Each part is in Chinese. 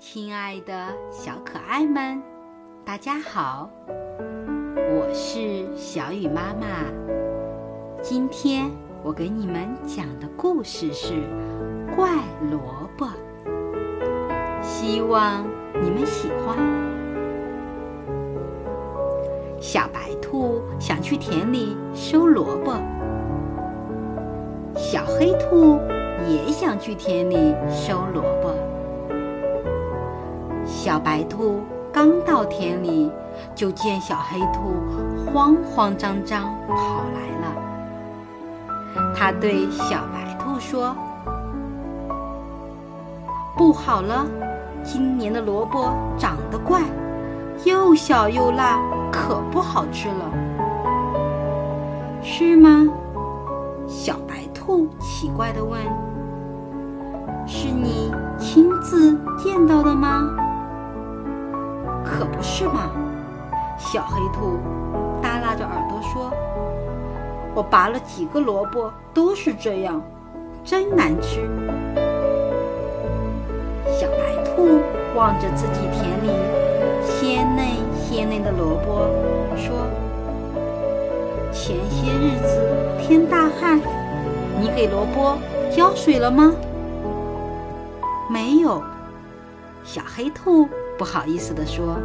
亲爱的小可爱们，大家好，我是小雨妈妈。今天我给你们讲的故事是《怪萝卜》，希望你们喜欢。小白兔想去田里收萝卜，小黑兔也想去田里收萝。小白兔刚到田里，就见小黑兔慌慌张张跑来了。他对小白兔说：“不好了，今年的萝卜长得怪，又小又辣，可不好吃了。”是吗？小白兔奇怪地问：“是你亲自见到的吗？”可不是嘛！小黑兔耷拉着耳朵说：“我拔了几个萝卜，都是这样，真难吃。”小白兔望着自己田里鲜嫩鲜嫩的萝卜，说：“前些日子天大旱，你给萝卜浇水了吗？”没有。小黑兔。不好意思地说：“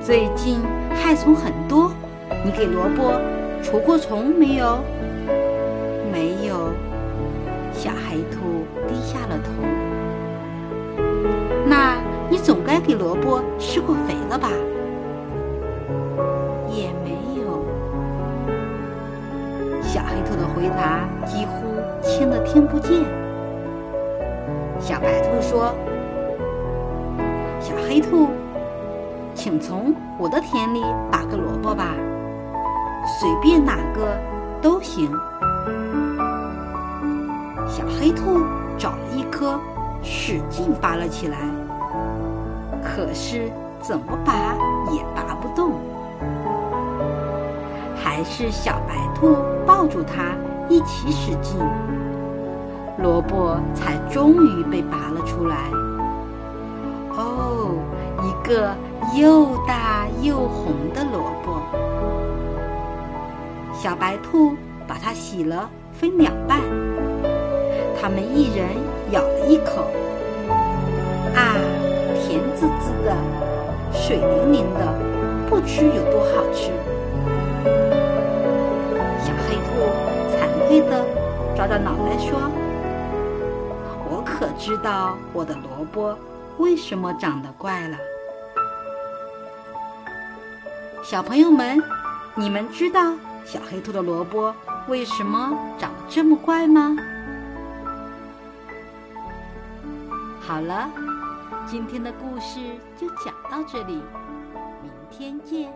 最近害虫很多，你给萝卜除过虫没有？”“没有。”小黑兔低下了头。“那你总该给萝卜施过肥了吧？”“也没有。”小黑兔的回答几乎轻得听不见。小白兔说。小黑兔，请从我的田里拔个萝卜吧，随便哪个都行。小黑兔找了一颗，使劲拔了起来，可是怎么拔也拔不动，还是小白兔抱住它一起使劲，萝卜才终于被拔了出来。个又大又红的萝卜。小白兔把它洗了，分两半。他们一人咬了一口，啊，甜滋滋的，水灵灵的，不知有多好吃。小黑兔惭愧的抓着脑袋说：“我可知道我的萝卜。”为什么长得怪了？小朋友们，你们知道小黑兔的萝卜为什么长得这么怪吗？好了，今天的故事就讲到这里，明天见。